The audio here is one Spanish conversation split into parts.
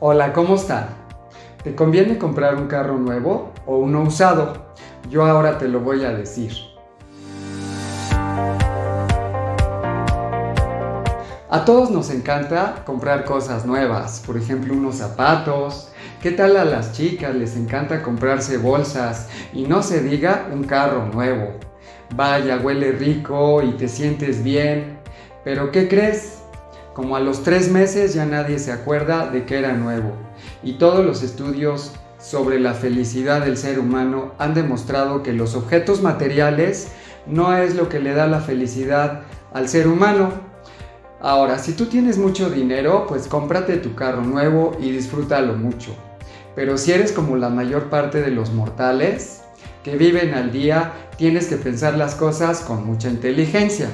Hola, ¿cómo están? ¿Te conviene comprar un carro nuevo o uno usado? Yo ahora te lo voy a decir. A todos nos encanta comprar cosas nuevas, por ejemplo unos zapatos. ¿Qué tal a las chicas les encanta comprarse bolsas y no se diga un carro nuevo? Vaya, huele rico y te sientes bien. Pero ¿qué crees? Como a los tres meses ya nadie se acuerda de que era nuevo. Y todos los estudios sobre la felicidad del ser humano han demostrado que los objetos materiales no es lo que le da la felicidad al ser humano. Ahora, si tú tienes mucho dinero, pues cómprate tu carro nuevo y disfrútalo mucho. Pero si eres como la mayor parte de los mortales que viven al día, tienes que pensar las cosas con mucha inteligencia.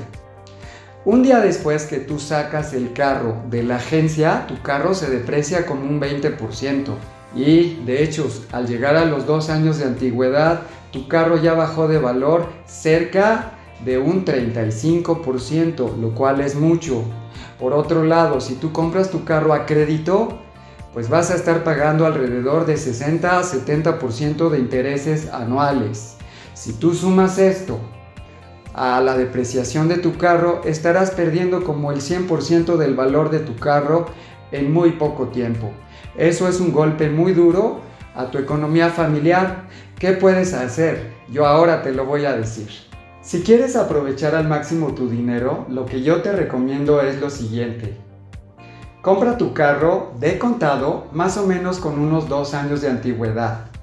Un día después que tú sacas el carro de la agencia, tu carro se deprecia como un 20%. Y de hecho, al llegar a los dos años de antigüedad, tu carro ya bajó de valor cerca de un 35%, lo cual es mucho. Por otro lado, si tú compras tu carro a crédito, pues vas a estar pagando alrededor de 60 a 70% de intereses anuales. Si tú sumas esto a la depreciación de tu carro, estarás perdiendo como el 100% del valor de tu carro en muy poco tiempo. Eso es un golpe muy duro a tu economía familiar. ¿Qué puedes hacer? Yo ahora te lo voy a decir. Si quieres aprovechar al máximo tu dinero, lo que yo te recomiendo es lo siguiente. Compra tu carro de contado más o menos con unos dos años de antigüedad.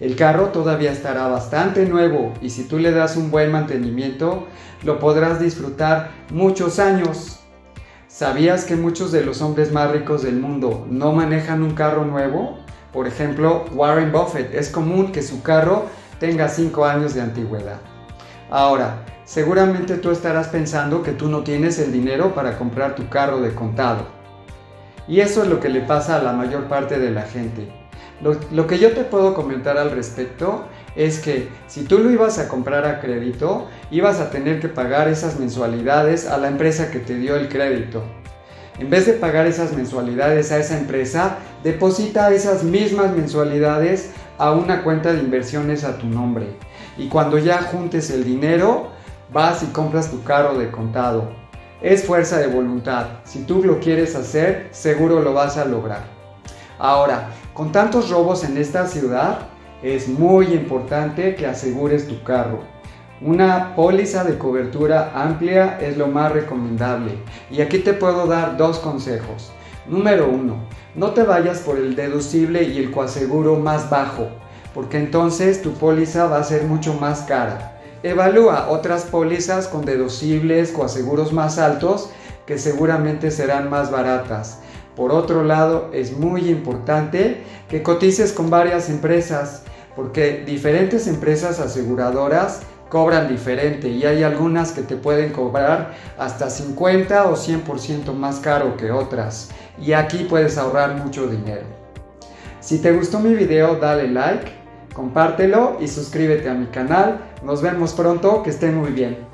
El carro todavía estará bastante nuevo y si tú le das un buen mantenimiento, lo podrás disfrutar muchos años. ¿Sabías que muchos de los hombres más ricos del mundo no manejan un carro nuevo? Por ejemplo, Warren Buffett es común que su carro tenga 5 años de antigüedad. Ahora, seguramente tú estarás pensando que tú no tienes el dinero para comprar tu carro de contado. Y eso es lo que le pasa a la mayor parte de la gente. Lo, que yo te puedo comentar al respecto es que si tú lo ibas a comprar a crédito, ibas a tener que pagar esas mensualidades a la empresa que te dio el crédito. En vez de pagar esas mensualidades a esa empresa, deposita esas mismas mensualidades a una cuenta de inversiones a tu nombre. Y cuando ya juntes el dinero, vas y compras tu carro de contado. Es fuerza de voluntad. Si tú lo quieres hacer, seguro lo vas a lograr. Ahora, con tantos robos en esta ciudad, es muy importante que asegures tu carro. Una póliza de cobertura amplia es lo más recomendable. Y aquí te puedo dar dos consejos. Número uno, no te vayas por el deducible y el coaseguro más bajo, porque entonces tu póliza va a ser mucho más cara. Evalúa otras pólizas con deducibles, coaseguros más altos, que seguramente serán más baratas. Por otro lado, es muy importante que cotices con varias empresas, porque diferentes empresas aseguradoras cobran diferente y hay algunas que te pueden cobrar hasta 50 o 100% más caro que otras. Y aquí puedes ahorrar mucho dinero. Si te gustó mi video, dale like, compártelo y suscríbete a mi canal. Nos vemos pronto, que estén muy bien.